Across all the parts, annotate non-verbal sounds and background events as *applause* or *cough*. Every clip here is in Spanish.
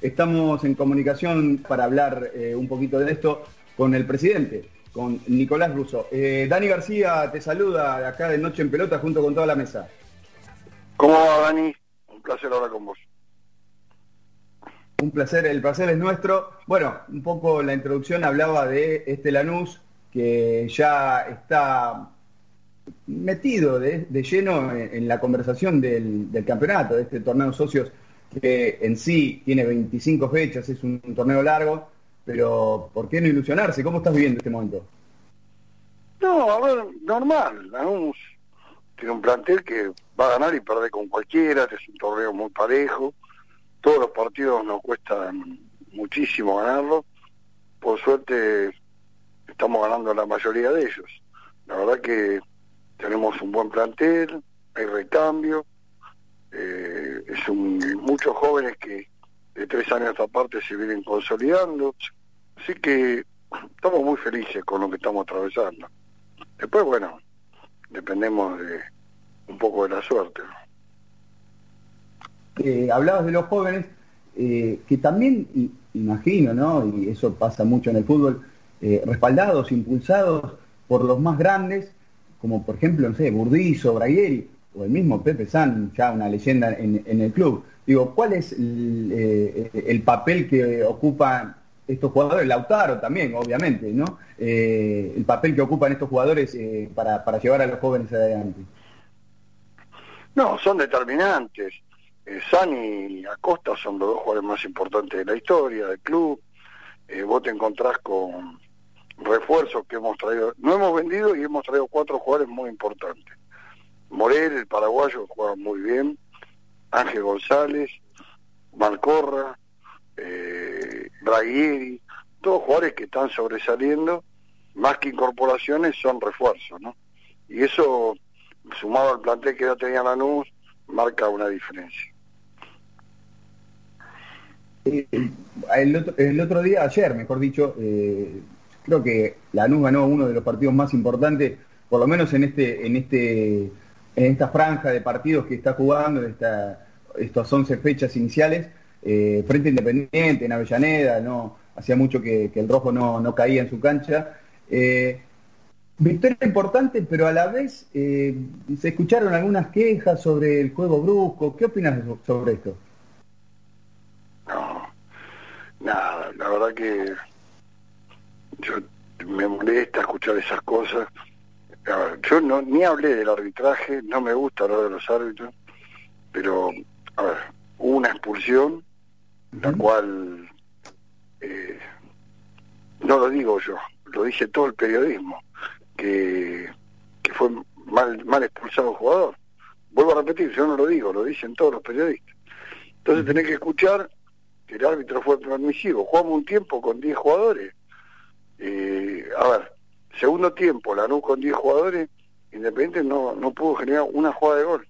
Estamos en comunicación para hablar eh, un poquito de esto con el presidente, con Nicolás Russo. Eh, Dani García te saluda acá de Noche en Pelota junto con toda la mesa. ¿Cómo va, Dani? Un placer hablar con vos. Un placer, el placer es nuestro. Bueno, un poco la introducción hablaba de este Lanús que ya está metido de, lleno en, la conversación del, campeonato, de este torneo socios que en sí tiene 25 fechas, es un, torneo largo, pero ¿por qué no ilusionarse? ¿Cómo estás viviendo este momento? No, a ver, normal. Lanús tiene un plantel que va a ganar y perder con cualquiera, es un torneo muy parejo todos los partidos nos cuestan muchísimo ganarlo. Por suerte estamos ganando la mayoría de ellos. La verdad que tenemos un buen plantel, hay recambio, eh, es muchos jóvenes que de tres años aparte se vienen consolidando. Así que estamos muy felices con lo que estamos atravesando. Después, bueno, dependemos de un poco de la suerte. Eh, hablabas de los jóvenes, eh, que también, imagino, ¿no? Y eso pasa mucho en el fútbol, eh, respaldados, impulsados por los más grandes, como por ejemplo, no sé, Burdizo, Bragueri, o el mismo Pepe San, ya una leyenda en, el club. Digo, ¿cuál es el, papel que ocupan estos jugadores? Lautaro también, obviamente, ¿no? el papel que ocupan estos jugadores para, para llevar a los jóvenes adelante. No, son determinantes. Eh, Sani y Acosta son los dos jugadores más importantes de la historia del club. Eh, vos te encontrás con refuerzos que hemos traído. No hemos vendido y hemos traído cuatro jugadores muy importantes. Morel, el paraguayo, juega muy bien. Ángel González, Malcorra, eh, todos jugadores que están sobresaliendo, más que incorporaciones, son refuerzos, ¿no? Y eso, sumado al plantel que ya tenía Lanús, marca una diferencia. El, otro, día, ayer, mejor dicho, eh, creo que Lanús ganó uno de los partidos más importantes, por lo menos en este, en este, en esta franja de partidos que está jugando, en esta, estas 11 fechas iniciales, eh, frente Independiente, en Avellaneda, no, hacía mucho que, el rojo no, caía en su cancha. victoria importante, pero a la vez se escucharon algunas quejas sobre el juego brusco. ¿Qué opinas sobre esto? nada, la verdad que yo me molesta escuchar esas cosas. Yo no ni hablé del arbitraje, no me gusta hablar de los árbitros, pero a ver, hubo una expulsión, la cual eh, no lo digo yo, lo dice todo el periodismo, que, que fue mal, mal expulsado un jugador. Vuelvo a repetir, yo no lo digo, lo dicen todos los periodistas. Entonces tenés que escuchar el árbitro fue permisivo. Jugamos un tiempo con 10 jugadores. Eh, a ver, segundo tiempo, la Lanús con 10 jugadores, Independiente no, no pudo generar una jugada de gol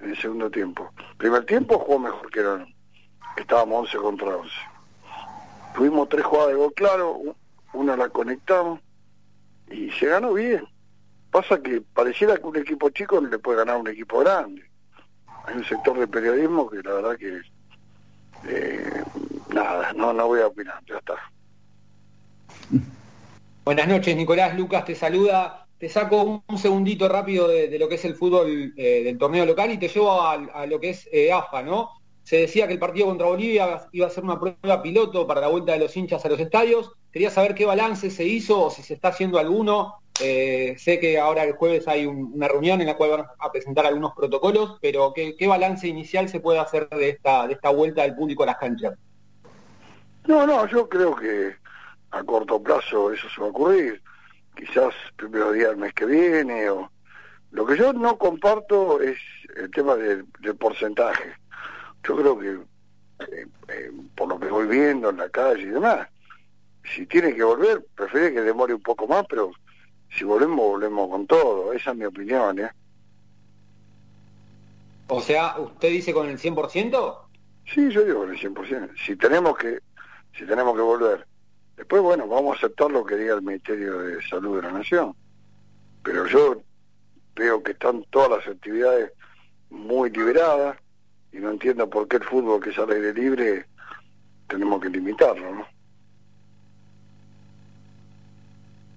en el segundo tiempo. Primer tiempo jugó mejor que Lanús. Estábamos 11 contra 11. Tuvimos tres jugadas de gol claro, una la conectamos y se ganó bien. Pasa que pareciera que un equipo chico no le puede ganar a un equipo grande. Hay un sector de periodismo que la verdad que eh, nada, no, no voy a opinar, ya está. Buenas noches, Nicolás. Lucas te saluda. Te saco un, segundito rápido de, lo que es el fútbol eh, del torneo local y te llevo a, lo que es eh, AFA, ¿no? Se decía que el partido contra Bolivia iba a ser una prueba piloto para la vuelta de los hinchas a los estadios. Quería saber qué balance se hizo o si se está haciendo alguno eh, sé que ahora el jueves hay una reunión en la cual van a presentar algunos protocolos, pero ¿qué, balance inicial se puede hacer de esta, de esta vuelta del público a las canchas? No, no, yo creo que a corto plazo eso se va a ocurrir. Quizás primeros días del mes que viene. o Lo que yo no comparto es el tema del, porcentaje. Yo creo que, eh, eh, por lo que voy viendo en la calle y demás, si tiene que volver, prefiero que demore un poco más, pero si volvemos, volvemos con todo. Esa es mi opinión, ¿eh? O sea, ¿usted dice con el 100%? Sí, yo digo con el 100%. Si tenemos que, si tenemos que volver. Después, bueno, vamos a aceptar lo que diga el Ministerio de Salud de la Nación. Pero yo veo que están todas las actividades muy liberadas y no entiendo por qué el fútbol que es al aire libre tenemos que limitarlo, ¿no?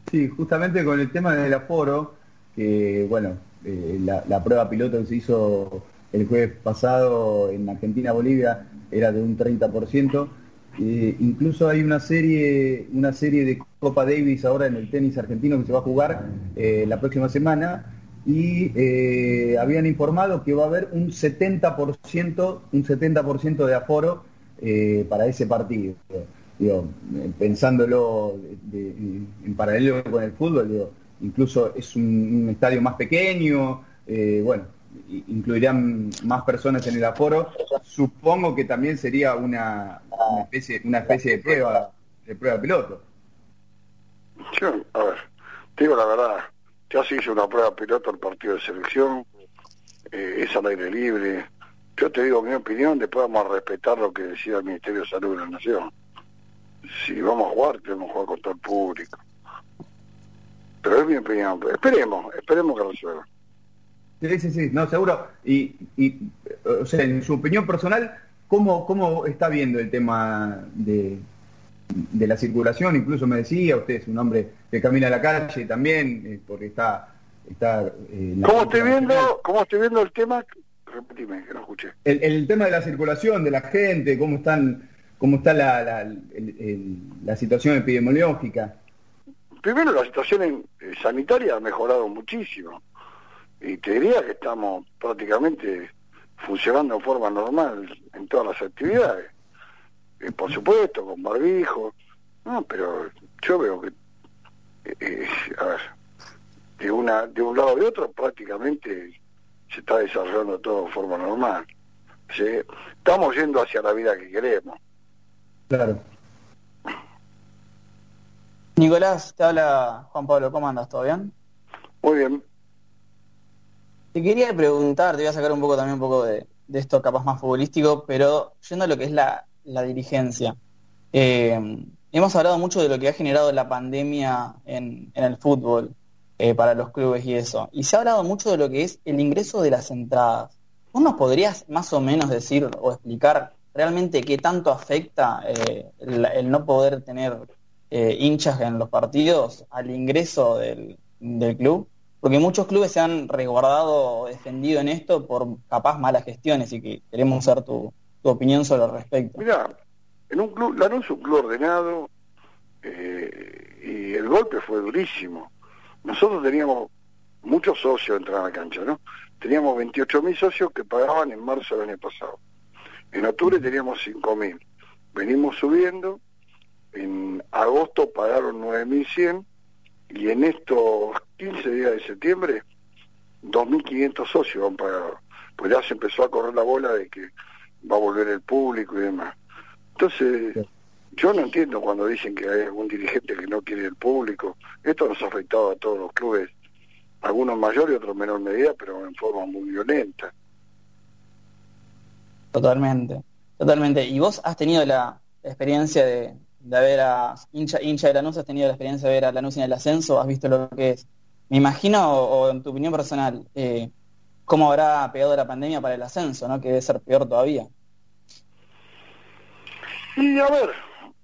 Sí, justamente con el tema del aforo, que bueno, eh, la, prueba piloto que se hizo el jueves pasado en Argentina-Bolivia era de un 30%. Eh, incluso hay una serie, una serie de Copa Davis ahora en el tenis argentino que se va a jugar eh, la próxima semana y eh, habían informado que va a haber un 70%, un 70% de aforo para ese partido. pensándolo en paralelo con el fútbol, incluso es un, estadio más pequeño, bueno, incluirían más personas en el aforo, supongo que también sería una, especie, una especie de prueba, de prueba piloto. Yo, a ver, te digo la verdad, ya se hizo una prueba piloto el partido de selección, eh, es al aire libre. Yo te digo mi opinión, después vamos a respetar lo que decía el Ministerio de Salud de la Nación. Si vamos a jugar, tenemos que jugar con todo el público. Pero es mi opinión. Esperemos, esperemos que resuelva. Sí, sí, sí, no, seguro. Y, y o sea, en su opinión personal, ¿cómo, cómo está viendo el tema de, de la circulación? Incluso me decía, usted es un hombre que camina a la calle también, eh, porque está... está eh, ¿Cómo estoy viendo, cómo estoy viendo el tema? Repetime, que no escuché. El, el, tema de la circulación, de la gente, cómo están cómo está la, la, la situación epidemiológica. Primero, la situación sanitaria ha mejorado muchísimo y te diría que estamos prácticamente funcionando de forma normal en todas las actividades. Y por supuesto, con barbijo, no, pero yo veo que, eh, eh, a ver, de, una, de un lado y de otro prácticamente se está desarrollando todo de forma normal. Estamos yendo hacia la vida que queremos. Claro. Nicolás, te habla Juan Pablo, ¿cómo andas? ¿Todo bien? Muy bien. Te quería preguntar, te voy a sacar un poco también un poco de, esto capaz más futbolístico, pero yendo a lo que es la, dirigencia. Eh, hemos hablado mucho de lo que ha generado la pandemia en, el fútbol eh, para los clubes y eso. Y se ha hablado mucho de lo que es el ingreso de las entradas. ¿Vos nos podrías más o menos decir o explicar realmente qué tanto afecta eh, el, no poder tener hinchas en los partidos al ingreso del club? Porque muchos clubes se han resguardado o defendido en esto por capaz malas gestiones y que queremos saber tu, opinión sobre el respecto. Mira, en un club, no es un club ordenado eh, y el golpe fue durísimo. Nosotros teníamos muchos socios entrando a la cancha, ¿no? Teníamos 28.000 socios que pagaban en marzo del año pasado. En octubre teníamos 5.000. Venimos subiendo. En agosto pagaron 9.100 y en estos 15 días de septiembre 2.500 socios han pagado, pues ya se empezó a correr la bola de que va a volver el público y demás. Entonces, yo no entiendo cuando dicen que hay algún dirigente que no quiere el público. Esto nos ha afectado a todos los clubes, algunos mayor y otros menor medida, pero en forma muy violenta. Totalmente, totalmente. ¿Y vos has tenido la experiencia de, de haber a hincha, hincha de Lanús, has tenido la experiencia de ver a Lanús en el ascenso, has visto lo que es. Me imagino, o, en tu opinión personal, eh, cómo habrá pegado la pandemia para el ascenso, ¿no? Que debe ser peor todavía. Y a ver,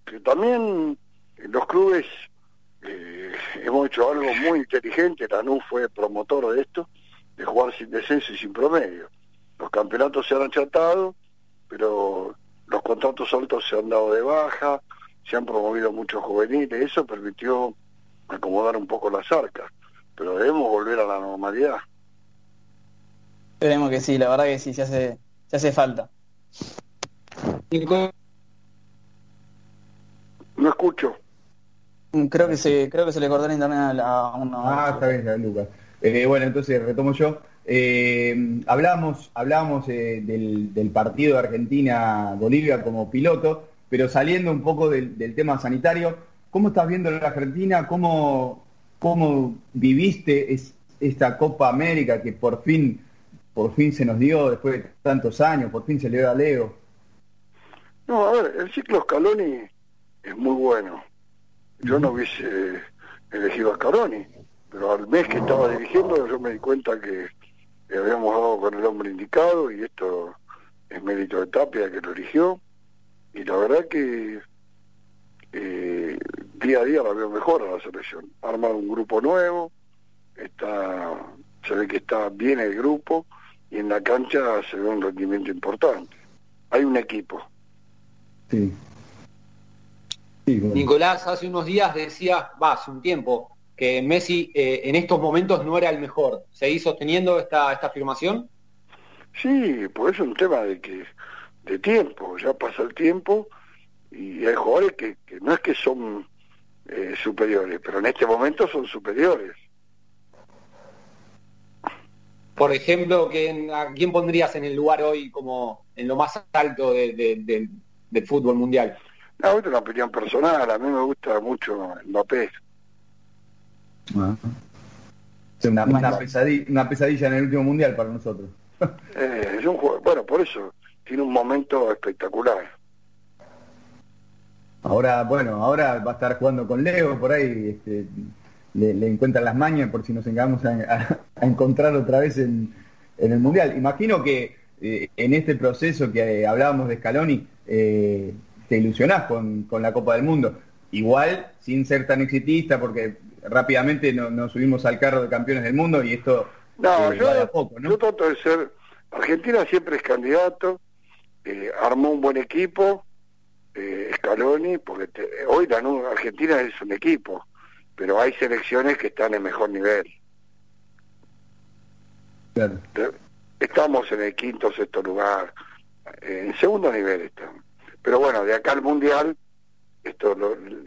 que también los clubes eh, hemos hecho algo muy inteligente, Lanús fue promotor de esto, de jugar sin descenso y sin promedio. Los campeonatos se han achatado, pero los contratos altos se han dado de baja, se han promovido muchos juveniles, eso permitió acomodar un poco las arcas, pero debemos volver a la normalidad. Esperemos que sí, la verdad que sí, se hace, se hace falta. No escucho. Mm, creo que se, creo que se le cortó el internet a, uno. Ah, está bien, Lucas. Eh, bueno, entonces retomo yo. Eh, hablamos hablamos eh, del, del, partido de Argentina-Bolivia como piloto pero saliendo un poco del, tema sanitario, ¿cómo estás viendo la Argentina? ¿Cómo, cómo viviste esta Copa América que por fin, por fin se nos dio después de tantos años, por fin se le dio a Leo? No, a ver, el ciclo Scaloni es muy bueno. Yo no hubiese elegido a Scaloni, pero al mes que estaba dirigiendo yo me di cuenta que habíamos dado con el hombre indicado y esto es mérito de Tapia que lo eligió y la verdad que eh, día a día la veo mejor a la selección. Ha armado un grupo nuevo, está se ve que está bien el grupo y en la cancha se ve un rendimiento importante. Hay un equipo. Sí. Nicolás, hace unos días decía, va, hace un tiempo, que Messi eh, en estos momentos no era el mejor. ¿Seguís sosteniendo esta, esta afirmación? Sí, pues es un tema de que de tiempo, ya pasa el tiempo y hay jugadores que, no es que son eh, superiores, pero en este momento son superiores. Por ejemplo, ¿a quién pondrías en el lugar hoy como en lo más alto del fútbol mundial? No, es una opinión personal, a mí me gusta mucho Mbappé. Ah. Una, una, pesadilla, una pesadilla en el último mundial para nosotros. *laughs* Eh, es un juego, bueno, por eso, tiene un momento espectacular. Ahora, bueno, ahora va a estar jugando con Leo, por ahí este, le, encuentran las mañas por si nos engamos a, encontrar otra vez en, el Mundial. Imagino que eh, en este proceso que hablábamos de Scaloni, eh, te ilusionás con, con, la Copa del Mundo. Igual, sin ser tan exitista, porque rápidamente nos subimos al carro de campeones del mundo y esto no, eh, yo, poco, ¿no? yo trato de ser... Argentina siempre es candidato, eh, armó un buen equipo, eh, Scaloni, porque hoy la Argentina es un equipo, pero hay selecciones que están en mejor nivel. Estamos en el quinto, sexto lugar, en segundo nivel estamos. Pero bueno, de acá al Mundial, esto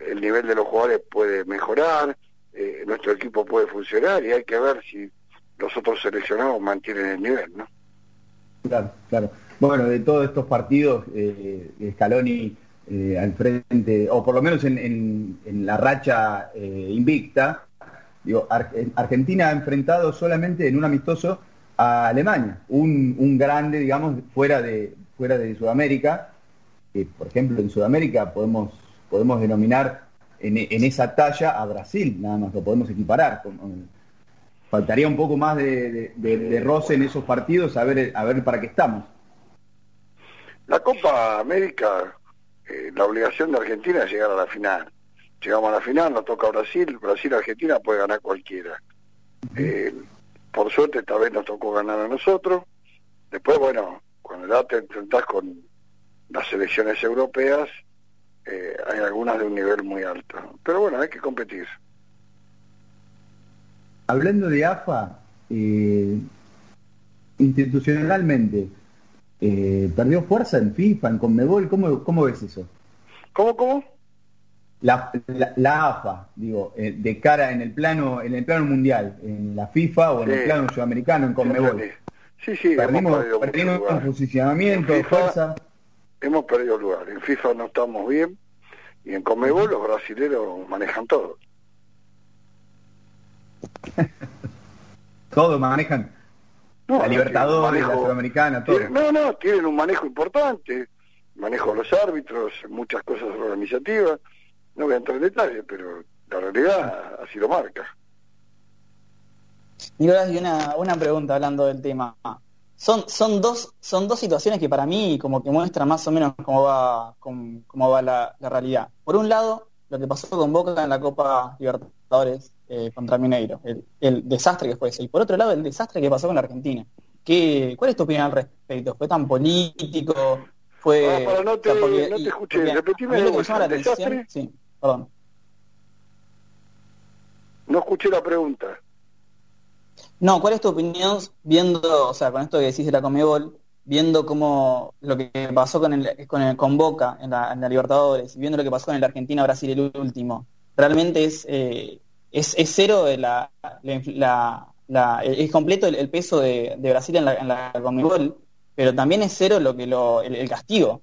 el nivel de los jugadores puede mejorar, eh, nuestro equipo puede funcionar y hay que ver si los otros seleccionados mantienen el nivel, ¿no? Claro, claro. Bueno, de todos estos partidos, eh, Scaloni eh, al frente, o por lo menos en, la racha eh, invicta, digo, Argentina ha enfrentado solamente en un amistoso a Alemania, un, grande, digamos, fuera de, fuera de Sudamérica, que por ejemplo en Sudamérica podemos, podemos denominar en, esa talla a Brasil, nada más lo podemos equiparar. faltaría un poco más de, roce en esos partidos a ver, a ver para qué estamos. La Copa América, eh, la obligación de Argentina es llegar a la final. Llegamos a la final, nos toca Brasil, Brasil-Argentina puede ganar cualquiera. Eh, por suerte esta vez nos tocó ganar a nosotros. Después, bueno, cuando ya te enfrentás con las selecciones europeas, eh, hay algunas de un nivel muy alto. Pero bueno, hay que competir. Hablando de AFA, eh, institucionalmente, eh, ¿perdió fuerza en FIFA, en Conmebol? ¿Cómo, cómo ves eso? ¿Cómo, cómo? La, la, AFA, digo, de cara en el plano en el plano mundial, en la FIFA o en el plano sudamericano, en Conmebol. Sí, sí, perdimos, perdimos posicionamiento, fuerza hemos perdido lugar. En FIFA no estamos bien y en Comebol los brasileños manejan todo. *laughs* todo manejan. La Libertadores, la Sudamericana, todo. no, no, tienen un manejo importante. Manejo de los árbitros, muchas cosas organizativas. No voy a entrar en detalle, pero la realidad así lo marca. Y ahora hay una, una pregunta hablando del tema son, son, dos, son dos situaciones que para mí como que muestran más o menos cómo va, cómo, va la, realidad. Por un lado, lo que pasó con Boca en la Copa Libertadores eh, contra Mineiro, el, desastre que fue ese. Y por otro lado, el desastre que pasó con la Argentina. ¿Qué, ¿Cuál es tu opinión al respecto? ¿Fue tan político? ¿Fue...? Ah, no te, no te escuché, repetime lo que llama la atención, sí, perdón. No escuché la pregunta. No, ¿cuál es tu opinión viendo, o sea, con esto que decís de la Comebol, viendo cómo lo que pasó con el, con, el, con Boca en la, en la Libertadores, viendo lo que pasó con el Argentina-Brasil el último, realmente es, eh, es, es, cero la, la, es completo el, peso de, Brasil en la, en la Comebol, pero también es cero lo que lo, el, castigo.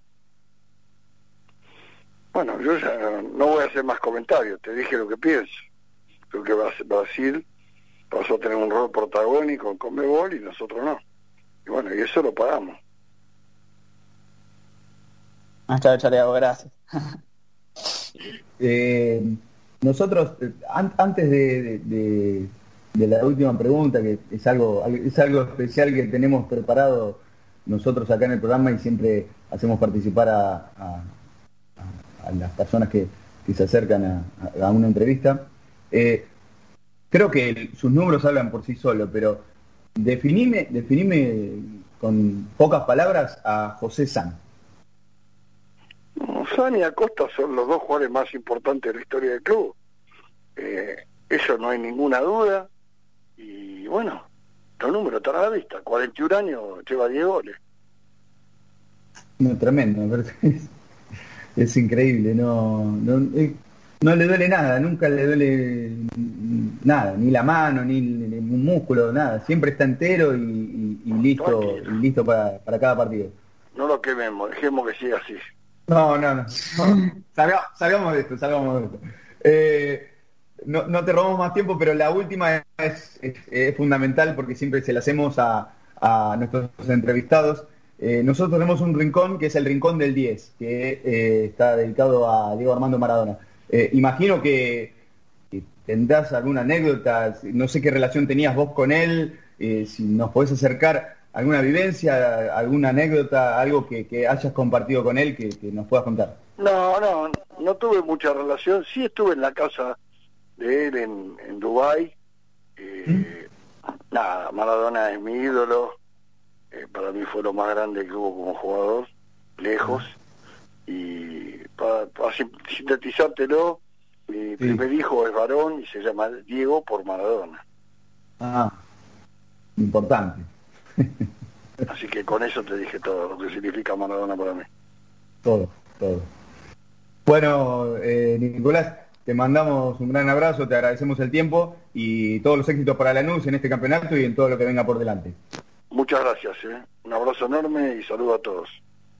Bueno, yo ya no voy a hacer más comentarios, te dije lo que pienso. Creo que Brasil pasó a tener un rol protagónico en Conmebol y nosotros no. Y bueno, y eso lo pagamos. Hasta Chareago, gracias. *laughs* eh, nosotros, eh, antes de, la última pregunta, que es algo, es algo especial que tenemos preparado nosotros acá en el programa y siempre hacemos participar a, las personas que, se acercan a, una entrevista. Eh, creo que sus números hablan por sí solos, pero definime, definime con pocas palabras a José San. San y Acosta son los dos jugadores más importantes de la historia del club. Eh, eso no hay ninguna duda. Y bueno, los números están a la vista. 41 años, lleva 10 goles. No, tremendo, es, es increíble, no, no, eh, no, le duele nada, nunca le duele nada, ni la mano, ni, un músculo, nada, siempre está entero y, listo, listo para, para, cada partido. No lo quememos, dejemos que siga así. No, no, no, salgamos, de esto, salgamos de esto. Eh, no, no, te robamos más tiempo, pero la última es, fundamental porque siempre se la hacemos a, a nuestros entrevistados. Eh, nosotros tenemos un rincón que es el rincón del 10, que eh, está dedicado a Diego Armando Maradona. Imagino que, tendrás alguna anécdota, no sé qué relación tenías vos con él, si nos podés acercar alguna vivencia, alguna anécdota, algo que, hayas compartido con él que, nos puedas contar. No, no, no tuve mucha relación, sí estuve en la casa de él en, en Dubái. ¿Mm? Nada, Maradona es mi ídolo, eh, para mí fue lo más grande que hubo como jugador, lejos. Y para, sintetizártelo, mi primer hijo es varón y se llama Diego por Maradona. Ah, importante. Así que con eso te dije todo lo que significa Maradona para mí. Todo, todo. Bueno, eh, Nicolás, te mandamos un gran abrazo, te agradecemos el tiempo y todos los éxitos para la Lanús en este campeonato y en todo lo que venga por delante. Muchas gracias. ¿eh? Un abrazo enorme y saludo a todos.